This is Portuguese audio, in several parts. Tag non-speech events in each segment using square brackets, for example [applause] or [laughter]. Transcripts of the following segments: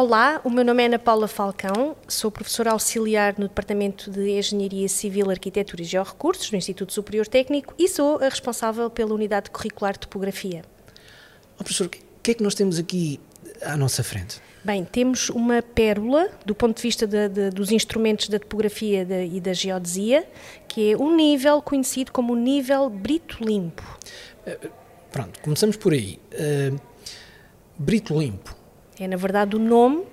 Olá, o meu nome é Ana Paula Falcão, sou professora auxiliar no Departamento de Engenharia Civil, Arquitetura e Georrecursos do Instituto Superior Técnico e sou a responsável pela unidade curricular de topografia. Oh, professor, o que é que nós temos aqui à nossa frente? Bem, temos uma pérola do ponto de vista de, de, dos instrumentos da topografia de, e da geodesia, que é um nível conhecido como o nível brito limpo. Uh, pronto, começamos por aí. Uh, brito limpo é, na verdade, o nome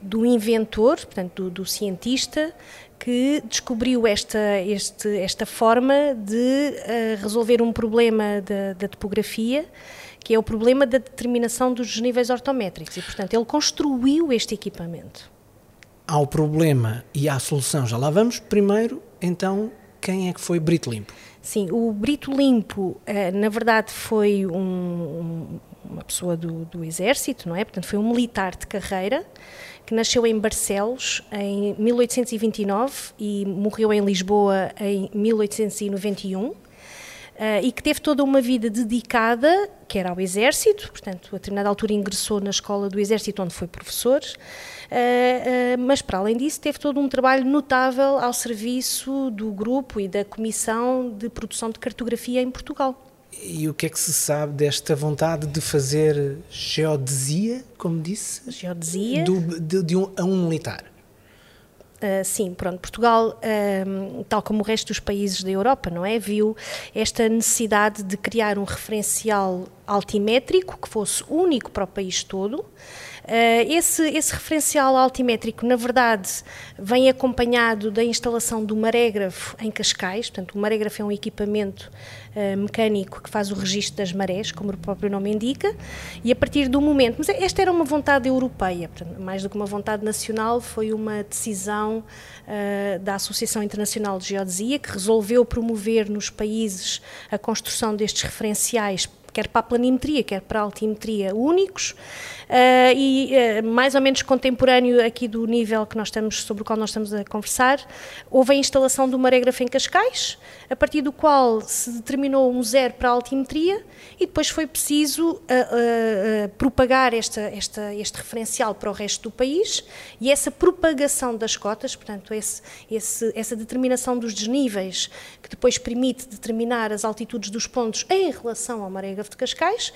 do inventor, portanto, do, do cientista que descobriu esta, este, esta forma de uh, resolver um problema da, da, topografia, que é o problema da determinação dos níveis ortométricos. E, portanto, ele construiu este equipamento. Há o problema e há a solução, já lá vamos. Primeiro, então, quem é que foi Brito Limpo? Sim, o Brito Limpo, uh, na verdade, foi um, uma pessoa do, do Exército, não é? Portanto, foi um militar de carreira que nasceu em Barcelos em 1829 e morreu em Lisboa em 1891. Uh, e que teve toda uma vida dedicada, que era ao Exército, portanto, a determinada altura ingressou na escola do Exército, onde foi professor, uh, uh, mas para além disso, teve todo um trabalho notável ao serviço do grupo e da Comissão de Produção de Cartografia em Portugal. E o que é que se sabe desta vontade de fazer geodesia, como disse? Geodesia? Do, de, de um, a um militar. Uh, sim, pronto, Portugal, uh, tal como o resto dos países da Europa, não é, viu esta necessidade de criar um referencial altimétrico que fosse único para o país todo. Uh, esse, esse referencial altimétrico, na verdade, vem acompanhado da instalação do marégrafo em Cascais. Portanto, o marégrafo é um equipamento uh, mecânico que faz o registro das marés, como o próprio nome indica, e a partir do momento. Mas esta era uma vontade europeia, portanto, mais do que uma vontade nacional, foi uma decisão uh, da Associação Internacional de Geodesia que resolveu promover nos países a construção destes referenciais quer para a planimetria, quer para a altimetria únicos, uh, e uh, mais ou menos contemporâneo aqui do nível que nós estamos, sobre o qual nós estamos a conversar, houve a instalação do marégrafo em Cascais, a partir do qual se determinou um zero para a altimetria e depois foi preciso uh, propagar esta, esta, este referencial para o resto do país e essa propagação das cotas, portanto, esse, esse, essa determinação dos desníveis que depois permite determinar as altitudes dos pontos em relação ao de Cascais,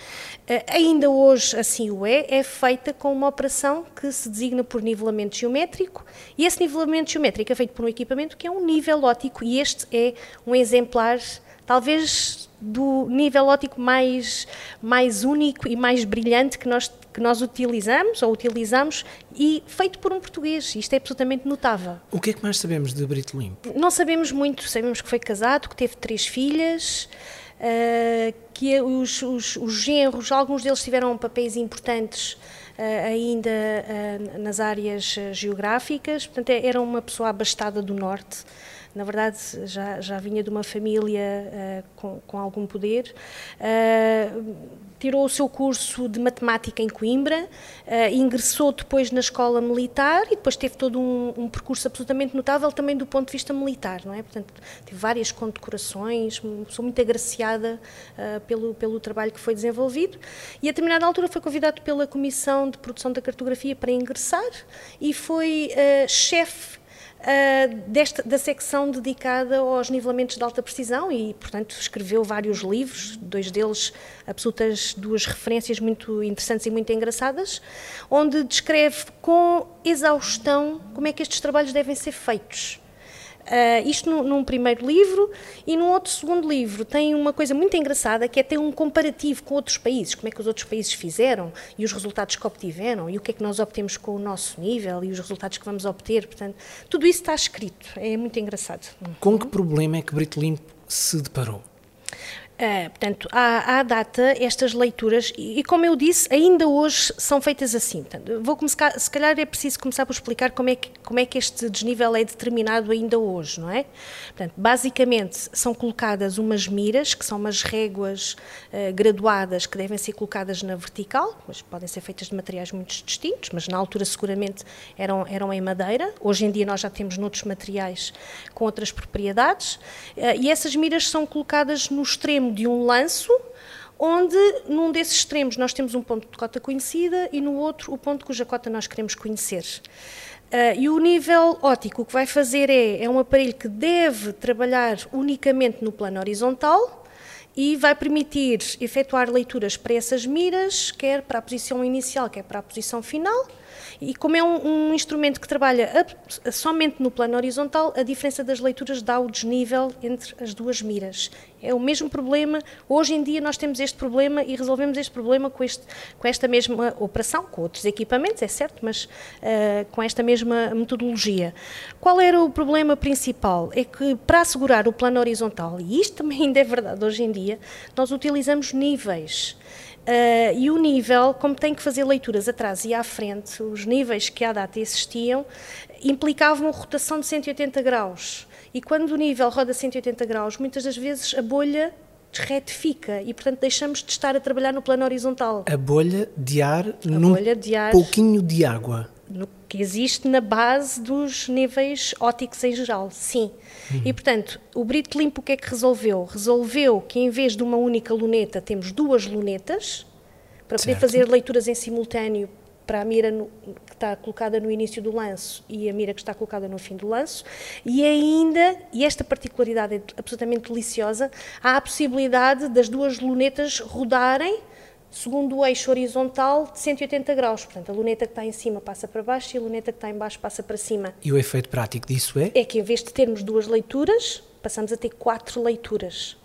eh, ainda hoje assim o é, é feita com uma operação que se designa por nivelamento geométrico e esse nivelamento geométrico é feito por um equipamento que é um nível óptico e este é um exemplar, talvez do nível óptico mais, mais único e mais brilhante que nós, que nós utilizamos ou utilizamos e feito por um português. Isto é absolutamente notável. O que é que mais sabemos de Brito Limpo? Não sabemos muito. Sabemos que foi casado, que teve três filhas, uh, que os, os, os genros, alguns deles tiveram papéis importantes uh, ainda uh, nas áreas geográficas, portanto é, era uma pessoa abastada do norte, na verdade já, já vinha de uma família com, com, algum poder tirou o seu curso de matemática em Coimbra, uh, ingressou depois na escola militar e depois teve todo um, um, percurso absolutamente notável também do ponto de vista militar, não é? Portanto, teve várias condecorações, sou muito agraciada uh, pelo, pelo trabalho que foi desenvolvido e a determinada altura foi convidado pela Comissão de Produção da Cartografia para ingressar e foi uh, chefe uh, desta, da secção dedicada aos nivelamentos de alta precisão e, portanto, escreveu vários livros, dois deles absolutas duas referências muito interessantes e muito engraçadas, onde descreve com exaustão como é que estes trabalhos devem ser feitos. Uh, isto num, num, primeiro livro e num outro segundo livro tem uma coisa muito engraçada que é ter um comparativo com outros países, como é que os outros países fizeram e os resultados que obtiveram e o que é que nós obtemos com o nosso nível e os resultados que vamos obter, portanto, tudo isso está escrito, é muito engraçado. Com que problema é que Brito Limpo se deparou? Uh, portanto, há, à data estas leituras, e, e, como eu disse, ainda hoje são feitas assim. Portanto, vou começar, se calhar é preciso começar por explicar como é, que, como é que este desnível é determinado ainda hoje, não é? Portanto, basicamente são colocadas umas miras, que são umas réguas uh, graduadas que devem ser colocadas na vertical, mas podem ser feitas de materiais muito distintos, mas na altura seguramente eram, eram em madeira. Hoje em dia nós já temos noutros materiais com outras propriedades, uh, e essas miras são colocadas no extremo de um lanço onde num desses extremos nós temos um ponto de cota conhecida e no outro o ponto cuja cota nós queremos conhecer. Uh, e o nível óptico o que vai fazer é, é um aparelho que deve trabalhar unicamente no plano horizontal e vai permitir efetuar leituras para essas miras, quer para a posição inicial, quer para a posição final, e como é um, um instrumento que trabalha a, somente no plano horizontal, a diferença das leituras dá o desnível entre as duas miras. É o mesmo problema. Hoje em dia nós temos este problema e resolvemos este problema com, este, com esta mesma operação, com outros equipamentos, é certo, mas uh, com esta mesma metodologia. Qual era o problema principal? É que para assegurar o plano horizontal, e isto também [laughs] ainda é verdade hoje em dia, nós utilizamos níveis. Uh, e o nível, como tem que fazer leituras atrás e à frente, os níveis que à data existiam, implicavam rotação de 180 graus. E quando o nível roda 180 graus, muitas das vezes a bolha retifica e, portanto, deixamos de estar a trabalhar no plano horizontal. A bolha de ar a num bolha de ar, pouquinho de água. No que existe na base dos níveis óticos em geral, sim. Uhum. E, portanto, o Brito Limpo o que é que resolveu? Resolveu que em vez de uma única luneta temos duas lunetas para poder certo. fazer leituras em simultâneo para a mira no, que está colocada no início do lanço e a mira que está colocada no fim do lanço, e ainda, e esta particularidade é absolutamente deliciosa, há a possibilidade das duas lunetas rodarem segundo o eixo horizontal de 180 graus. Portanto, a luneta que está em cima passa para baixo e a luneta que está em baixo passa para cima. E o efeito prático disso é? É que em vez de termos duas leituras, passamos a ter quatro leituras.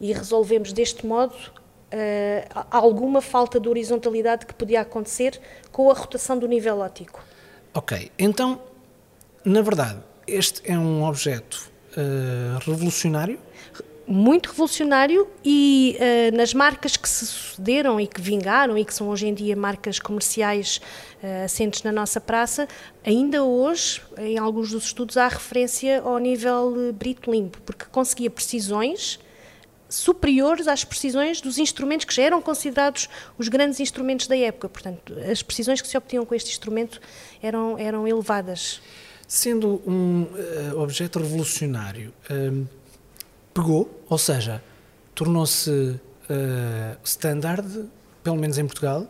E resolvemos deste modo uh, alguma falta de horizontalidade que podia acontecer com a rotação do nível óptico. Ok, então, na verdade, este é um objeto uh, revolucionário? Muito revolucionário e uh, nas marcas que se sucederam e que vingaram e que são hoje em dia marcas comerciais uh, assentes na nossa praça, ainda hoje, em alguns dos estudos, há referência ao nível uh, brito limpo, porque conseguia precisões superiores às precisões dos instrumentos que já eram considerados os grandes instrumentos da época. Portanto, as precisões que se obtinham com este instrumento eram, eram elevadas. Sendo um objeto revolucionário, pegou, ou seja, tornou-se uh, standard, pelo menos em Portugal?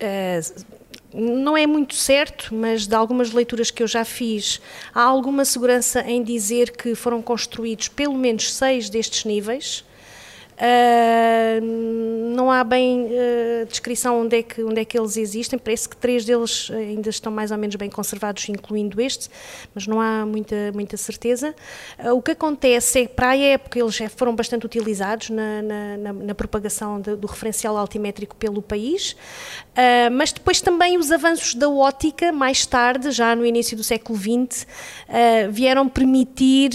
Uh, não é muito certo, mas de algumas leituras que eu já fiz, há alguma segurança em dizer que foram construídos pelo menos seis destes níveis. Não há bem uh, descrição onde é, que, onde é que eles existem, parece que três deles ainda estão mais ou menos bem conservados, incluindo este, mas não há muita, muita certeza. Uh, o que acontece é que para a época eles já foram bastante utilizados na, na, na, na propagação de, do referencial altimétrico pelo país, mas depois também os avanços da ótica, mais tarde, já no início do século XX, vieram permitir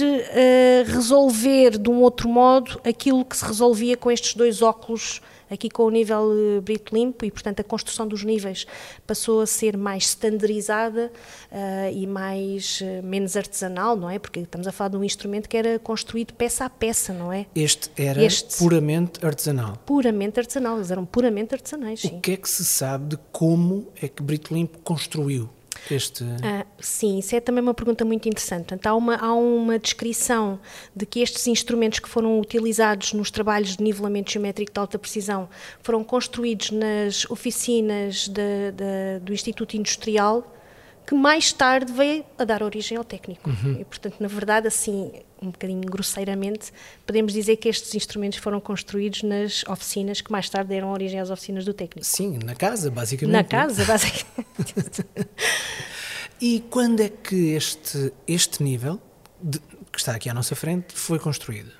resolver de um outro modo aquilo que se resolveu resolvia com estes dois óculos aqui com o nível uh, brito limpo e, portanto, a construção dos níveis passou a ser mais standardizada uh, e mais uh, menos artesanal, não é? Porque estamos a falar de um instrumento que era construído peça a peça, não é? Este era este, puramente artesanal. Puramente artesanal, eles eram puramente artesanais. Sim. O que é que se sabe de como é que Brito Limpo construiu este... Ah, sim, isso é também uma pergunta muito interessante. Portanto, há, uma, há uma descrição de que estes instrumentos que foram utilizados nos trabalhos de nivelamento geométrico de alta precisão foram construídos nas oficinas de, de, do Instituto Industrial que mais tarde veio a dar origem ao técnico. Uhum. E, portanto, na verdade, assim, um bocadinho grosseiramente, podemos dizer que estes instrumentos foram construídos nas oficinas que mais tarde deram origem às oficinas do técnico. Sim, na casa, basicamente. Na casa, basicamente. [laughs] e quando é que este, este nível, de, que está aqui à nossa frente, foi construído?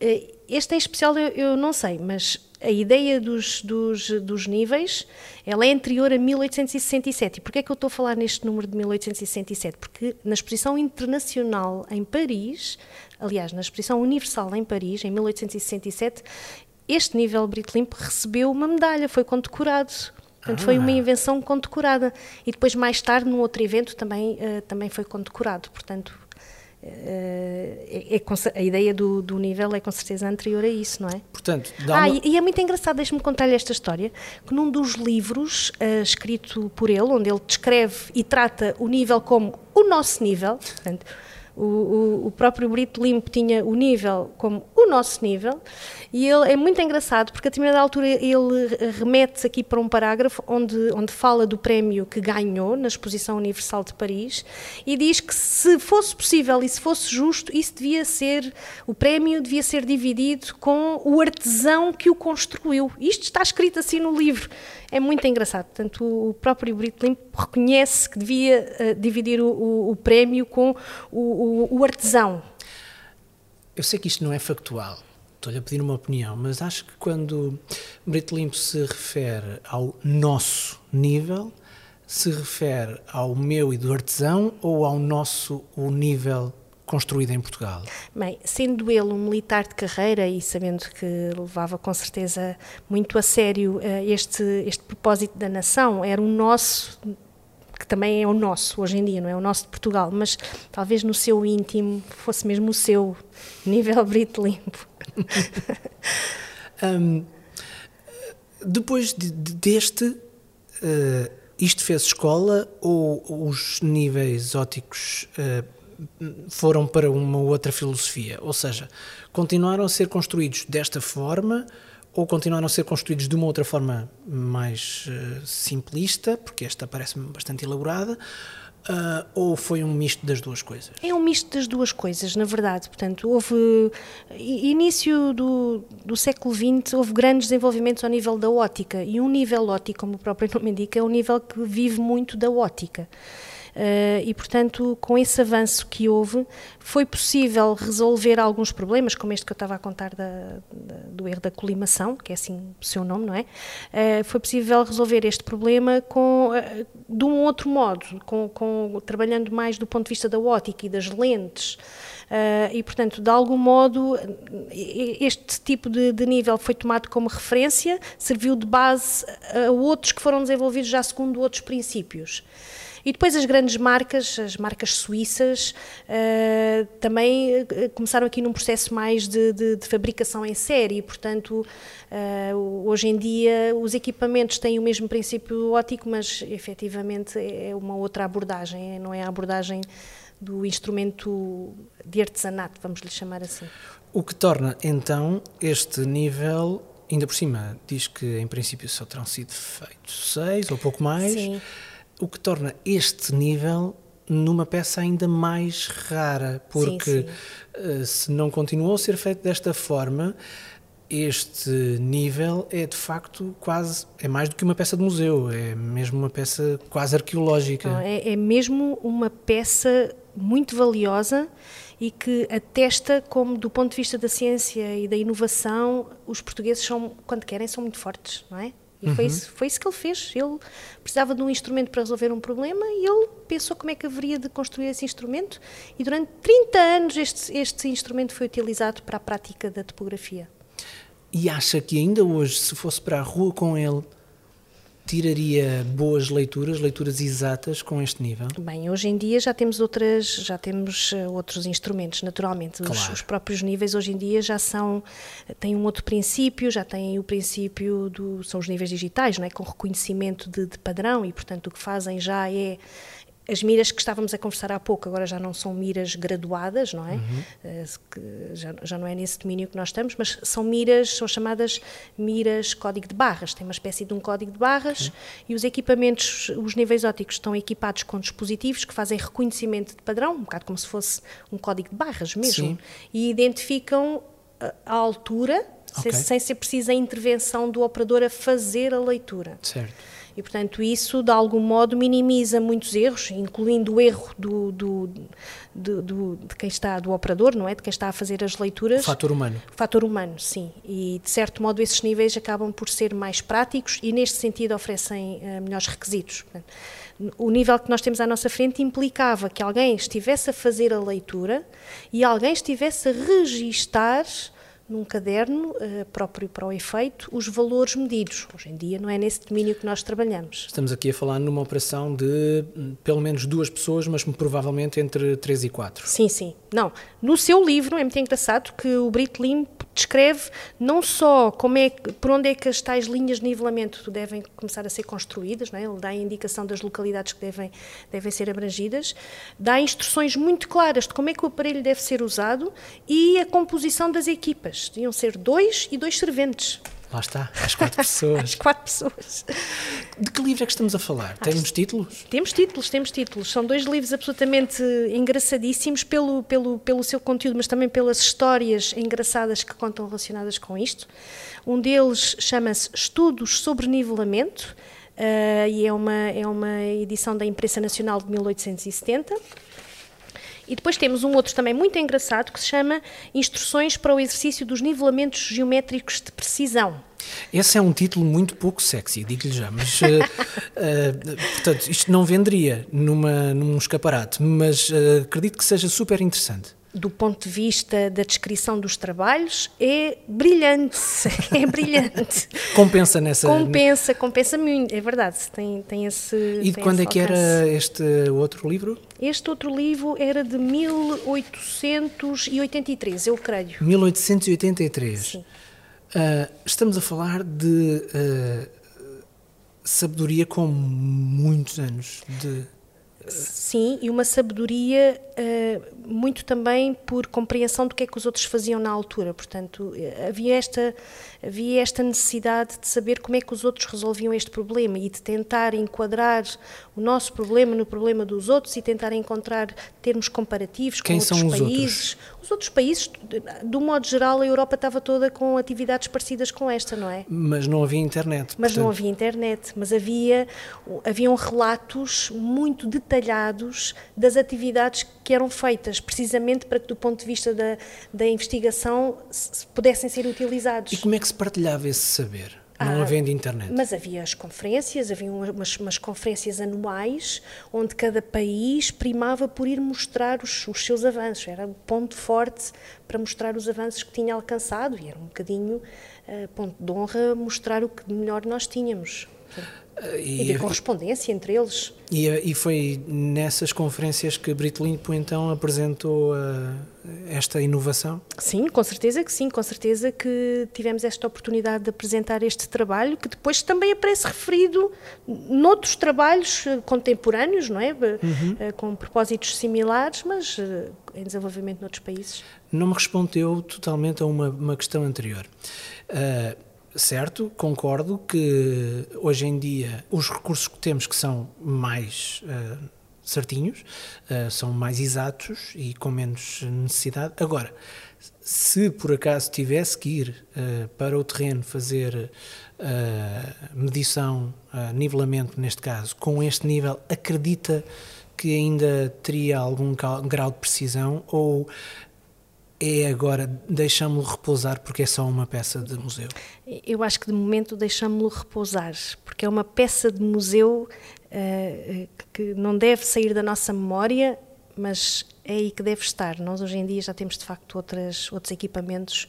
Eh, este em especial eu, eu não sei, mas a ideia dos, dos, dos, níveis ela é anterior a 1867. E porquê é que eu estou a falar neste número de 1867? Porque na exposição internacional em Paris, aliás, na exposição universal em Paris, em 1867, este nível Brito Limpo recebeu uma medalha, foi condecorado. Portanto, ah. foi uma ah. invenção condecorada. E depois, mais tarde, num outro evento, também, uh, também foi condecorado. Portanto, é, é, a ideia do, do, nível é com certeza anterior a isso, não é? Portanto, dá ah, uma... e, e, é muito engraçado, deixe-me contar-lhe esta história, que num dos livros uh, escrito por ele, onde ele descreve e trata o nível como o nosso nível, portanto, o, o, o próprio Brito Limpo tinha o nível como o no nosso nível, e ele é muito engraçado porque a determinada altura ele remete aqui para um parágrafo onde, onde fala do prémio que ganhou na Exposição Universal de Paris e diz que se fosse possível e se fosse justo, isso devia ser, o prémio devia ser dividido com o artesão que o construiu. Isto está escrito assim no livro. É muito engraçado. Portanto, o próprio Brito Limpo reconhece que devia uh, dividir o, o, prémio com o, o artesão. Eu sei que isto não é factual, estou-lhe a pedir uma opinião, mas acho que quando Brito Limpo se refere ao nosso nível, se refere ao meu e do artesão ou ao nosso o nível construído em Portugal? Bem, sendo ele um militar de carreira e sabendo que levava com certeza muito a sério uh, este, este propósito da nação, era o nosso que também é o nosso hoje em dia, não é o nosso de Portugal, mas talvez no seu íntimo fosse mesmo o seu nível [laughs] brito limpo. [laughs] um, depois de, de, deste, uh, isto fez escola ou os níveis óticos uh, foram para uma outra filosofia? Ou seja, continuaram a ser construídos desta forma ou continuaram a ser construídos de uma outra forma mais uh, simplista, porque esta parece-me bastante elaborada, Uh, ou foi um misto das duas coisas? É um misto das duas coisas, na verdade. Portanto, houve. Início do, do século XX, houve grandes desenvolvimentos ao nível da ótica. E um nível ótico, como o próprio [laughs] nome indica, é um nível que vive muito da ótica. Uh, e, portanto, com esse avanço que houve, foi possível resolver alguns problemas, como este que eu estava a contar da, da, do erro da colimação, que é assim o seu nome, não é? Uh, foi possível resolver este problema com, uh, de um outro modo, com, com, trabalhando mais do ponto de vista da ótica e das lentes. Uh, e, portanto, de algum modo, este tipo de, de, nível foi tomado como referência, serviu de base a outros que foram desenvolvidos já segundo outros princípios. E depois as grandes marcas, as marcas suíças, uh, também uh, começaram aqui num processo mais de, de, de fabricação em série, portanto, uh, hoje em dia os equipamentos têm o mesmo princípio óptico, mas efetivamente é uma outra abordagem, não é a abordagem do instrumento de artesanato, vamos lhe chamar assim. O que torna então este nível ainda por cima, diz que em princípio só terão sido feitos seis ou pouco mais. Sim o que torna este nível numa peça ainda mais rara, porque sim, sim. Eh, se não continuou a ser feito desta forma, este nível é de facto quase é mais do que uma peça de museu, é mesmo uma peça quase arqueológica. Não, é, é mesmo uma peça muito valiosa e que atesta como do ponto de vista da ciência e da inovação os portugueses são quando querem são muito fortes, não é? E uhum. foi, isso, foi isso que ele fez. Ele precisava de um instrumento para resolver um problema e ele pensou como é que haveria de construir esse instrumento. E durante 30 anos este, este instrumento foi utilizado para a prática da topografia. E acha que ainda hoje, se fosse para a rua com ele, tiraria boas leituras, leituras exatas com este nível? Bem, hoje em dia já temos outras, já temos eh, outros instrumentos, naturalmente. Claro. Os, os, próprios níveis hoje em dia já são têm um outro princípio, já têm o princípio do são os níveis digitais, não é, com reconhecimento de, de padrão e portanto o que fazem já é as miras que estávamos a conversar há pouco agora já não são miras graduadas, não é? Uhum. Uh, já, já não é nesse domínio que nós estamos, mas são miras, são chamadas miras código de barras. Tem uma espécie de um código de barras e os equipamentos, os níveis ópticos estão equipados com dispositivos que fazem reconhecimento de padrão, um bocado como se fosse um código de barras mesmo, Sim. e identificam a, a altura okay. sem, sem ser precisa a intervenção do operador a fazer a leitura. Certo. E, portanto, isso de algum modo minimiza muitos erros, incluindo o erro do, do, do, do, de quem está, do operador, não é? De quem está a fazer as leituras. O fator humano. O fator humano, sim. E, de certo modo, esses níveis acabam por ser mais práticos e, neste sentido, oferecem uh, melhores requisitos. Portanto, o nível que nós temos à nossa frente implicava que alguém estivesse a fazer a leitura e alguém estivesse a registar num caderno uh, próprio para o efeito os valores medidos. Hoje em dia não é nesse domínio que nós trabalhamos. Estamos aqui a falar numa operação de hum, pelo menos duas pessoas, mas provavelmente entre três e quatro. Sim, sim. Não, no seu livro é muito engraçado que o Brito Limpo descreve não só como é, por onde é que as tais linhas de nivelamento devem começar a ser construídas, não é? ele dá a indicação das localidades que devem, devem ser abrangidas, dá instruções muito claras de como é que o aparelho deve ser usado e a composição das equipas. Deviam ser dois e dois serventes. Lá está, as quatro pessoas. [laughs] as quatro pessoas. De que livro é que estamos a falar? Temos títulos? Temos títulos, temos títulos. São dois livros absolutamente engraçadíssimos pelo, pelo, pelo seu conteúdo, mas também pelas histórias engraçadas que contam relacionadas com isto. Um deles chama-se Estudos sobre Nivelamento. Uh, e é uma, é uma edição da Imprensa Nacional de 1870. E depois temos um outro também muito engraçado que se chama Instruções para o exercício dos nivelamentos geométricos de precisão. Esse é um título muito pouco sexy, digo-lhe já, mas uh, uh, [laughs] portanto, isto não venderia numa, num escaparate, mas uh, acredito que seja super interessante do ponto de vista da descrição dos trabalhos, é brilhante. [laughs] É brilhante. compensa nessa. Compensa, compensa muito, é verdade. Tem, tem esse. E de quando é que era este outro livro? Este outro livro era de 1883, eu creio. 1883. Sim. Uh, estamos a falar de uh, sabedoria com muitos anos de Sim, e uma sabedoria uh, muito também por compreensão do que é que os outros faziam na altura. Portanto, havia esta, havia esta necessidade de saber como é que os outros resolviam este problema e de tentar enquadrar o nosso problema no problema dos outros e tentar encontrar termos comparativos Quem com outros países. Outros? Os outros países, de um modo geral, a Europa estava toda com atividades parecidas com esta, não é? Mas não havia internet. Mas portanto... não havia internet, mas havia haviam relatos muito detalhados das atividades que eram feitas, precisamente para que, do ponto de vista da, da investigação, pudessem ser utilizados. E como é que se partilhava esse saber? Não ah, havendo internet. Mas havia as conferências, havia umas, umas, conferências anuais onde cada país primava por ir mostrar os, os, seus avanços. Era um ponto forte para mostrar os avanços que tinha alcançado e era um bocadinho uh, ponto de honra mostrar o que melhor nós tínhamos. E, e de correspondência entre eles. E, e, foi nessas conferências que Brito Limpo então apresentou uh, esta inovação? Sim, com certeza que sim, com certeza que tivemos esta oportunidade de apresentar este trabalho, que depois também aparece referido noutros trabalhos eh, contemporâneos, não é? Uhum. Uh, com propósitos similares, mas uh, em desenvolvimento noutros países. Não me respondeu totalmente a uma, uma questão anterior. Uh, Certo, concordo que hoje em dia os recursos que temos que são mais uh, certinhos, uh, são mais exatos e com menos necessidade. Agora, se por acaso tivesse que ir uh, para o terreno fazer medição, nivelamento neste caso, com este nível, acredita que ainda teria algum grau de precisão ou é agora deixamos-lo repousar porque é só uma peça de museu? Eu acho que de momento deixamos-lo repousar, porque é uma peça de museu uh, que não deve sair da nossa memória, mas é aí que deve estar. Nós hoje em dia já temos de facto outras, outros equipamentos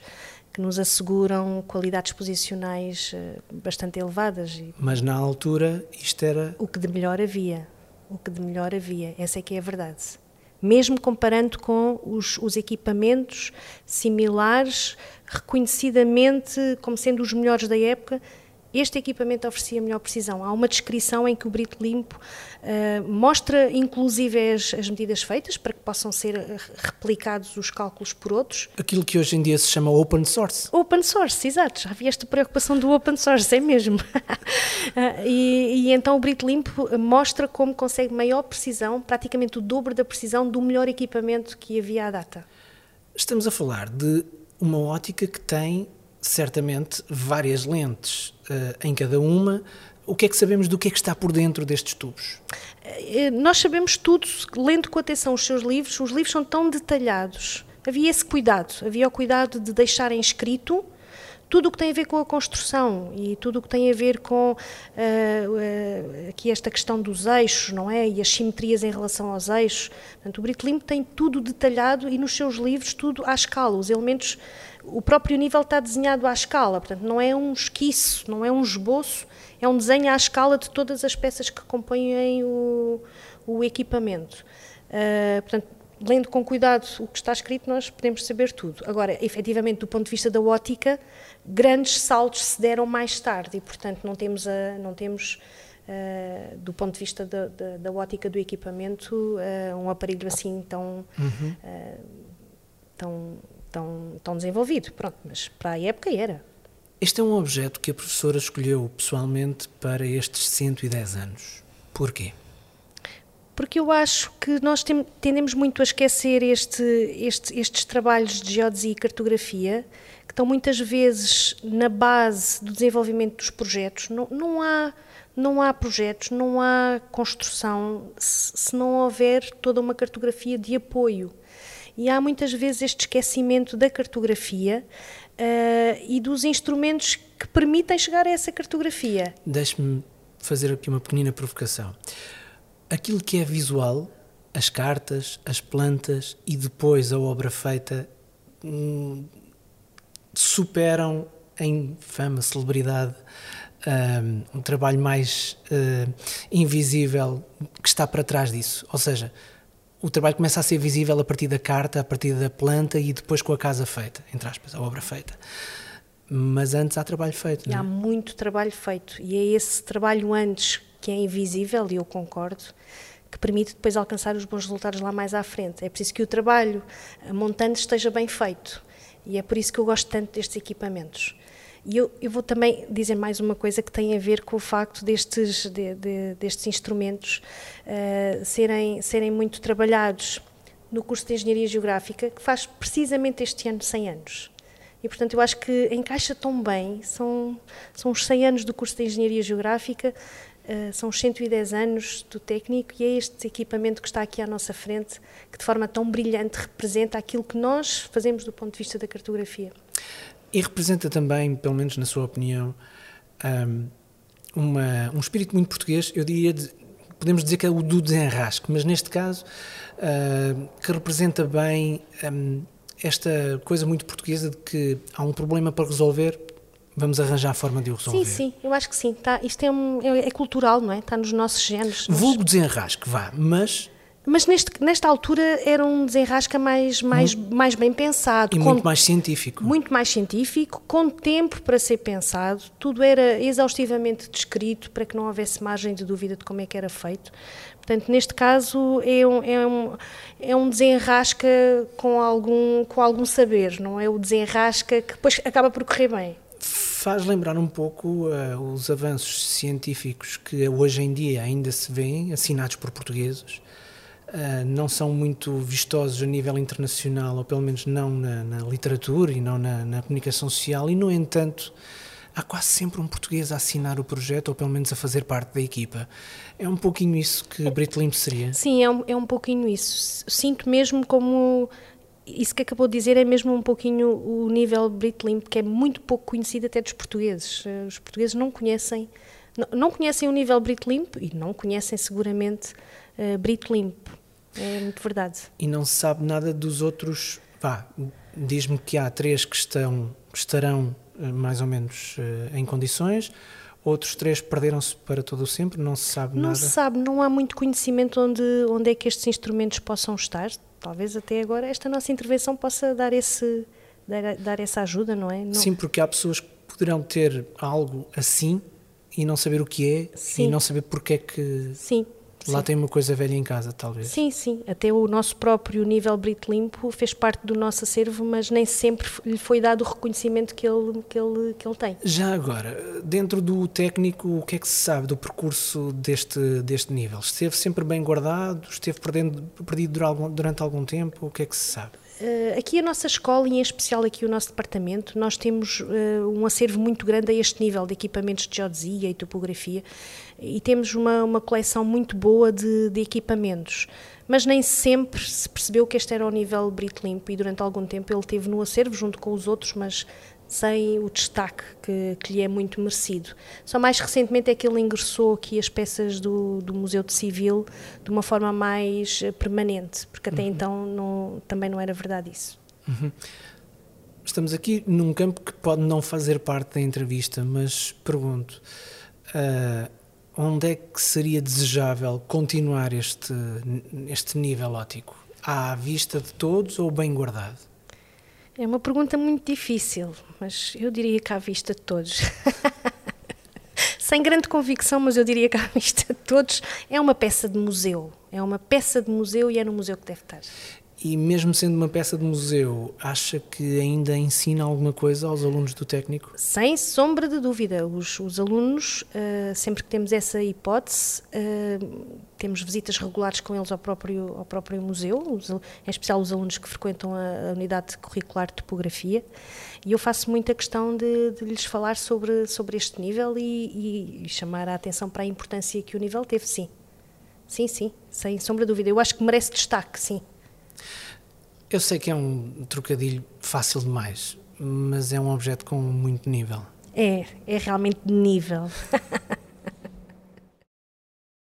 que nos asseguram qualidades posicionais uh, bastante elevadas. Mas na altura isto era... O que de melhor havia, o que de melhor havia, essa é que é a verdade mesmo comparando com os, os, equipamentos similares, reconhecidamente como sendo os melhores da época, este equipamento oferecia melhor precisão. Há uma descrição em que o Brito Limpo uh, mostra, inclusive, as, as, medidas feitas para que possam ser eh, replicados os cálculos por outros. Aquilo que hoje em dia se chama open source. Open source, exato. Já havia esta preocupação do open source, é mesmo. uh, [laughs] e, e, então o Brito Limpo mostra como consegue maior precisão, praticamente o dobro da precisão do melhor equipamento que havia à data. Estamos a falar de uma ótica que tem certamente várias lentes em cada uma. O que é que sabemos do que é que está por dentro destes tubos? Eh, nós sabemos tudo, lendo com atenção os seus livros, os livros são tão detalhados. Havia esse cuidado, havia o cuidado de deixarem escrito tudo o que tem a ver com a construção e tudo o que tem a ver com uh, uh, aqui esta questão dos eixos, não é? E as simetrias em relação aos eixos. Portanto, o Brito Limpo tem tudo detalhado e nos seus livros tudo à escala. Os elementos o próprio nível está desenhado à escala, portanto, não é um esquiço, não é um esboço, é um desenho à escala de todas as peças que compõem o, o equipamento. Uh, portanto, lendo com cuidado o que está escrito, nós podemos saber tudo. Agora, efetivamente, do ponto de vista da ótica, grandes saltos se deram mais tarde e, portanto, não temos, a, não temos uh, do ponto de vista da, da, da ótica do equipamento, uh, um aparelho assim tão, uhum. uh, tão, tão, tão desenvolvido. Pronto, mas para a época era. Este é um objeto que a professora escolheu pessoalmente para estes 110 anos. Porquê? Porque eu acho que nós tem, tendemos muito a esquecer este, este, estes trabalhos de geodesia e cartografia, que estão muitas vezes na base do desenvolvimento dos projetos. Não, não, há, não há projetos, não há construção se, se não houver toda uma cartografia de apoio. E há muitas vezes este esquecimento da cartografia uh, e dos instrumentos que permitem chegar a essa cartografia. Deixe-me fazer aqui uma pequenina provocação aquilo que é visual, as cartas, as plantas e depois a obra feita hum, superam em fama, celebridade, um, um trabalho mais uh, invisível que está para trás disso. Ou seja, o trabalho começa a ser visível a partir da carta, a partir da planta e depois com a casa feita, entre aspas, a obra feita. Mas antes há trabalho feito. E há é? muito trabalho feito. E é esse trabalho antes que é invisível, e eu concordo, que permite depois alcançar os bons resultados lá mais à frente. É preciso que o trabalho montante esteja bem feito. E é por isso que eu gosto tanto destes equipamentos. E eu, eu vou também dizer mais uma coisa que tem a ver com o facto destes, de, de, destes instrumentos uh, serem, serem muito trabalhados no curso de Engenharia Geográfica, que faz precisamente este ano 100 anos. E, portanto, eu acho que encaixa tão bem, são, são os 100 anos do curso de Engenharia Geográfica, Uh, são os 110 anos do técnico e é este equipamento que está aqui à nossa frente que de forma tão brilhante representa aquilo que nós fazemos do ponto de vista da cartografia. E representa também, pelo menos na sua opinião, um, uma, um espírito muito português, eu diria, de, podemos dizer que é o do desenrasque, mas neste caso, que representa bem esta coisa muito portuguesa de que há um problema para resolver, vamos arranjar a forma de o resolver. Sim, sim, eu acho que sim. Tá, isto é, um, é, é, cultural, não é? Está nos nossos genes. Vulgo desenrasque, vá, mas. Mas neste, nesta altura era um desenrasca mais, mais, muito, mais bem pensado. E com, muito mais científico. Muito mais científico, com tempo para ser pensado. Tudo era exaustivamente descrito para que não houvesse margem de dúvida de como é que era feito. Portanto, neste caso é um, é um, é um desenrasca com algum, com algum saber, não é o desenrasca que depois acaba por correr bem faz lembrar um pouco uh, os avanços científicos que hoje em dia ainda se vêem, assinados por portugueses. Uh, não são muito vistosos a nível internacional, ou pelo menos não na, na literatura e não na, na, comunicação social, e no entanto há quase sempre um português a assinar o projeto, ou pelo menos a fazer parte da equipa. É um pouquinho isso que Limpo seria? Sim, é um, é um pouquinho isso. Sinto mesmo como isso que acabou de dizer é mesmo um pouquinho o nível Britlimp, que é muito pouco conhecido até dos portugueses. Eh, os portugueses não conhecem, não, não conhecem o nível Britlimp e não conhecem seguramente uh, Britlimp. É muito verdade. E não se sabe nada dos outros. Vá, diz-me que há três que, estão, que estarão uh, mais ou menos em condições. Outros três perderam-se para todo o sempre, não se sabe não nada. Não se sabe, não há muito conhecimento onde, onde é que estes instrumentos possam estar talvez até agora esta nossa intervenção possa dar, esse, dar, dar essa ajuda, não é? Não... Sim, porque há pessoas que poderão ter algo assim e não saber o que é sim. e não saber porque é que sim, lá sim. tem uma coisa velha em casa, talvez. Sim, sim. Até o nosso próprio nível Brito Limpo fez parte do nosso acervo, mas nem sempre lhe foi dado o reconhecimento que ele, que ele, que ele tem. Já agora, dentro do técnico, o que é que se sabe do percurso deste, deste nível? Esteve sempre bem guardado? Esteve perdendo, perdido durante algum, durante algum tempo? O que é que se sabe? Uh, aqui a nossa escola e em especial aqui o nosso departamento, nós temos uh, um acervo muito grande a este nível de equipamentos de geodesia e topografia e temos uma, uma coleção muito boa de, de, equipamentos. Mas nem sempre se percebeu que este era o nível Brito Limpo e durante algum tempo ele teve no acervo junto com os outros, mas sem o destaque que, que, lhe é muito merecido. Só mais recentemente é que ele ingressou aqui as peças do, do Museu de Civil de uma forma mais eh, permanente, porque até uhum. então não, também não era verdade isso. Uhum. Estamos aqui num campo que pode não fazer parte da entrevista, mas pergunto: uh, onde é que seria desejável continuar este, este nível ótico? à vista de todos ou bem guardado? É uma pergunta muito difícil, mas eu diria que à vista de todos. [laughs] Sem grande convicção, mas eu diria que à vista de todos é uma peça de museu. É uma peça de museu e é no museu que deve estar. E mesmo sendo uma peça de museu, acha que ainda ensina alguma coisa aos alunos do técnico? Sem sombra de dúvida. Os, os alunos, uh, sempre que temos essa hipótese, uh, temos visitas regulares com eles ao próprio, ao próprio museu, os, em especial os alunos que frequentam a, a, unidade curricular de topografia, e eu faço muita questão de, de lhes falar sobre, sobre este nível e, e chamar a atenção para a importância que o nível teve, sim. Sim, sim, sem sombra de dúvida. Eu acho que merece destaque, sim. Eu sei que é um trocadilho fácil demais, mas é um objeto com muito nível. É, é realmente de nível. [laughs]